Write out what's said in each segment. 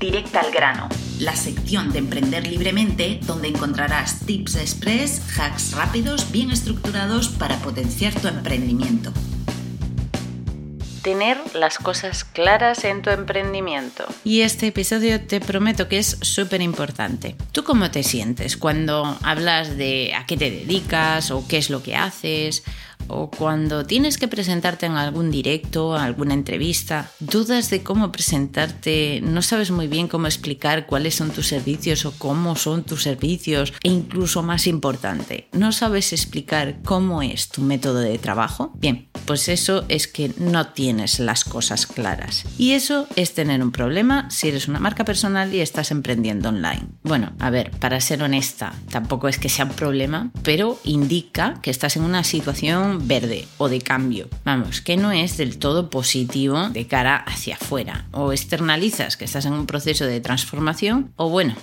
Directa al grano, la sección de Emprender Libremente donde encontrarás tips express, hacks rápidos, bien estructurados para potenciar tu emprendimiento. Tener las cosas claras en tu emprendimiento. Y este episodio te prometo que es súper importante. ¿Tú cómo te sientes cuando hablas de a qué te dedicas o qué es lo que haces? o cuando tienes que presentarte en algún directo, alguna entrevista, dudas de cómo presentarte, no sabes muy bien cómo explicar cuáles son tus servicios o cómo son tus servicios e incluso más importante, no sabes explicar cómo es tu método de trabajo, bien, pues eso es que no tienes las cosas claras. Y eso es tener un problema si eres una marca personal y estás emprendiendo online. Bueno, a ver, para ser honesta, tampoco es que sea un problema, pero indica que estás en una situación verde o de cambio. Vamos, que no es del todo positivo de cara hacia afuera. O externalizas que estás en un proceso de transformación o bueno,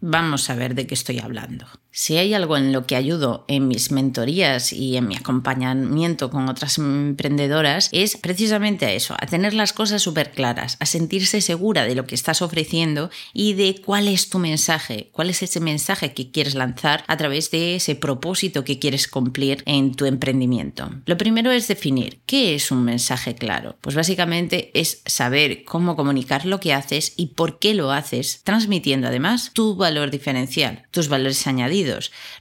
vamos a ver de qué estoy hablando. Si hay algo en lo que ayudo en mis mentorías y en mi acompañamiento con otras emprendedoras es precisamente a eso, a tener las cosas súper claras, a sentirse segura de lo que estás ofreciendo y de cuál es tu mensaje, cuál es ese mensaje que quieres lanzar a través de ese propósito que quieres cumplir en tu emprendimiento. Lo primero es definir qué es un mensaje claro. Pues básicamente es saber cómo comunicar lo que haces y por qué lo haces, transmitiendo además tu valor diferencial, tus valores añadidos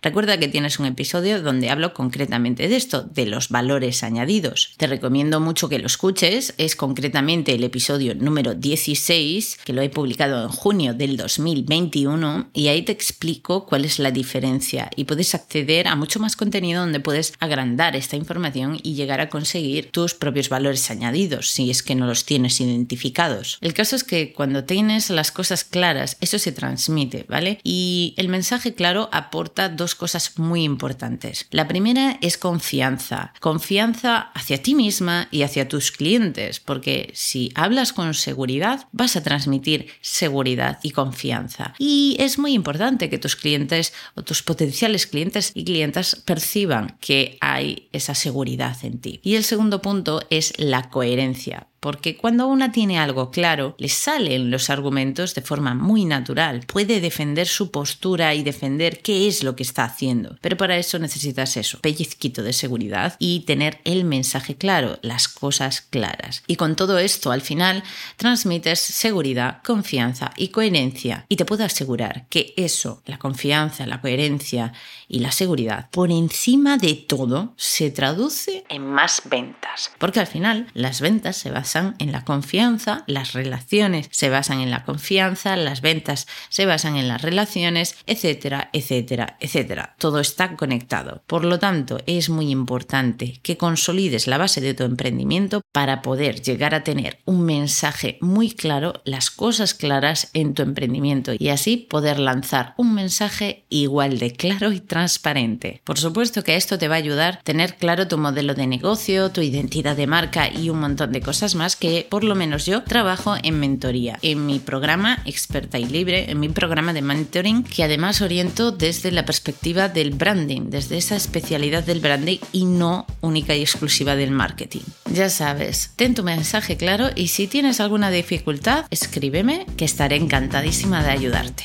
Recuerda que tienes un episodio donde hablo concretamente de esto, de los valores añadidos. Te recomiendo mucho que lo escuches, es concretamente el episodio número 16, que lo he publicado en junio del 2021, y ahí te explico cuál es la diferencia y puedes acceder a mucho más contenido donde puedes agrandar esta información y llegar a conseguir tus propios valores añadidos, si es que no los tienes identificados. El caso es que cuando tienes las cosas claras, eso se transmite, ¿vale? Y el mensaje claro aporta dos cosas muy importantes. La primera es confianza. Confianza hacia ti misma y hacia tus clientes, porque si hablas con seguridad, vas a transmitir seguridad y confianza. Y es muy importante que tus clientes o tus potenciales clientes y clientas perciban que hay esa seguridad en ti. Y el segundo punto es la coherencia porque cuando una tiene algo claro, le salen los argumentos de forma muy natural, puede defender su postura y defender qué es lo que está haciendo. Pero para eso necesitas eso, pellizquito de seguridad y tener el mensaje claro, las cosas claras. Y con todo esto, al final, transmites seguridad, confianza y coherencia. Y te puedo asegurar que eso, la confianza, la coherencia y la seguridad, por encima de todo, se traduce en más ventas. Porque al final, las ventas se basan en la confianza, las relaciones se basan en la confianza, las ventas se basan en las relaciones, etcétera, etcétera, etcétera. Todo está conectado. Por lo tanto, es muy importante que consolides la base de tu emprendimiento para poder llegar a tener un mensaje muy claro, las cosas claras en tu emprendimiento y así poder lanzar un mensaje igual de claro y transparente. Por supuesto que esto te va a ayudar a tener claro tu modelo de negocio, tu identidad de marca y un montón de cosas más que por lo menos yo trabajo en mentoría, en mi programa Experta y Libre, en mi programa de mentoring, que además oriento desde la perspectiva del branding, desde esa especialidad del branding y no única y exclusiva del marketing. Ya sabes, ten tu mensaje claro y si tienes alguna dificultad, escríbeme que estaré encantadísima de ayudarte.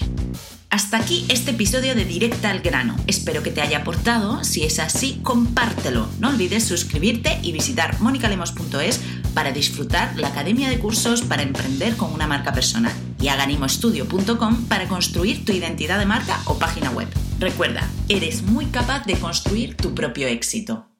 Hasta aquí este episodio de Directa al Grano. Espero que te haya aportado. Si es así, compártelo. No olvides suscribirte y visitar monicalemos.es para disfrutar la Academia de Cursos para emprender con una marca personal y aganimostudio.com para construir tu identidad de marca o página web. Recuerda, eres muy capaz de construir tu propio éxito.